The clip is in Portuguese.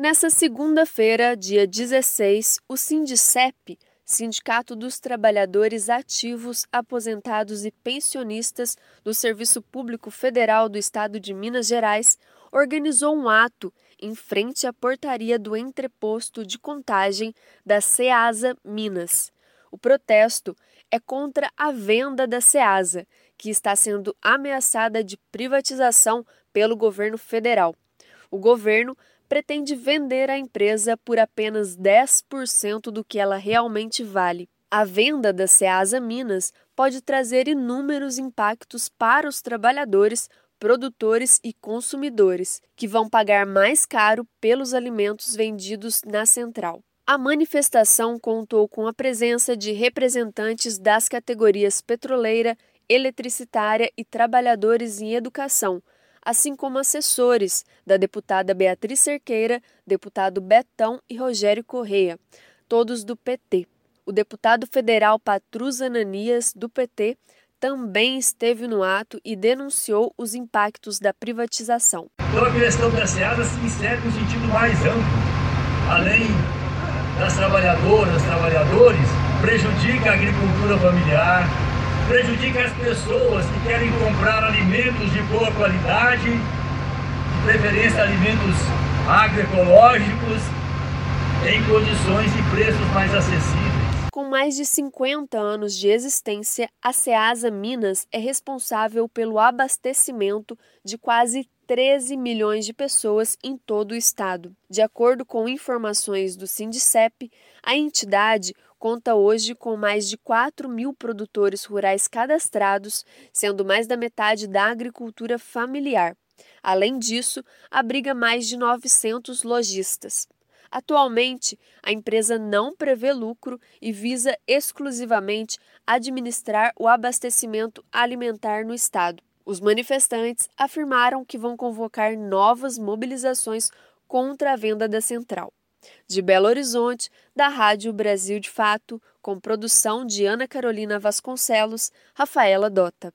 Nessa segunda-feira, dia 16, o Sindicep, Sindicato dos Trabalhadores Ativos, Aposentados e Pensionistas do Serviço Público Federal do Estado de Minas Gerais, organizou um ato em frente à portaria do entreposto de contagem da Ceasa Minas. O protesto é contra a venda da Ceasa, que está sendo ameaçada de privatização pelo governo federal. O governo pretende vender a empresa por apenas 10% do que ela realmente vale. A venda da Ceasa Minas pode trazer inúmeros impactos para os trabalhadores, produtores e consumidores, que vão pagar mais caro pelos alimentos vendidos na central. A manifestação contou com a presença de representantes das categorias petroleira, eletricitária e trabalhadores em educação, assim como assessores da deputada Beatriz Cerqueira, deputado Betão e Rogério Correia, todos do PT. O deputado federal Patrus Ananias, do PT, também esteve no ato e denunciou os impactos da privatização. Então a questão da SEASA se insere no sentido mais amplo. Além das trabalhadoras, trabalhadores, prejudica a agricultura familiar, prejudica as pessoas que querem comprar alimentos de boa qualidade, de preferência alimentos agroecológicos, em condições e preços mais acessíveis. Com mais de 50 anos de existência, a Ceasa Minas é responsável pelo abastecimento de quase 13 milhões de pessoas em todo o estado. De acordo com informações do Sindicep, a entidade conta hoje com mais de 4 mil produtores rurais cadastrados, sendo mais da metade da agricultura familiar. Além disso, abriga mais de 900 lojistas. Atualmente, a empresa não prevê lucro e visa exclusivamente administrar o abastecimento alimentar no estado. Os manifestantes afirmaram que vão convocar novas mobilizações contra a venda da central. De Belo Horizonte, da Rádio Brasil de Fato, com produção de Ana Carolina Vasconcelos, Rafaela Dota.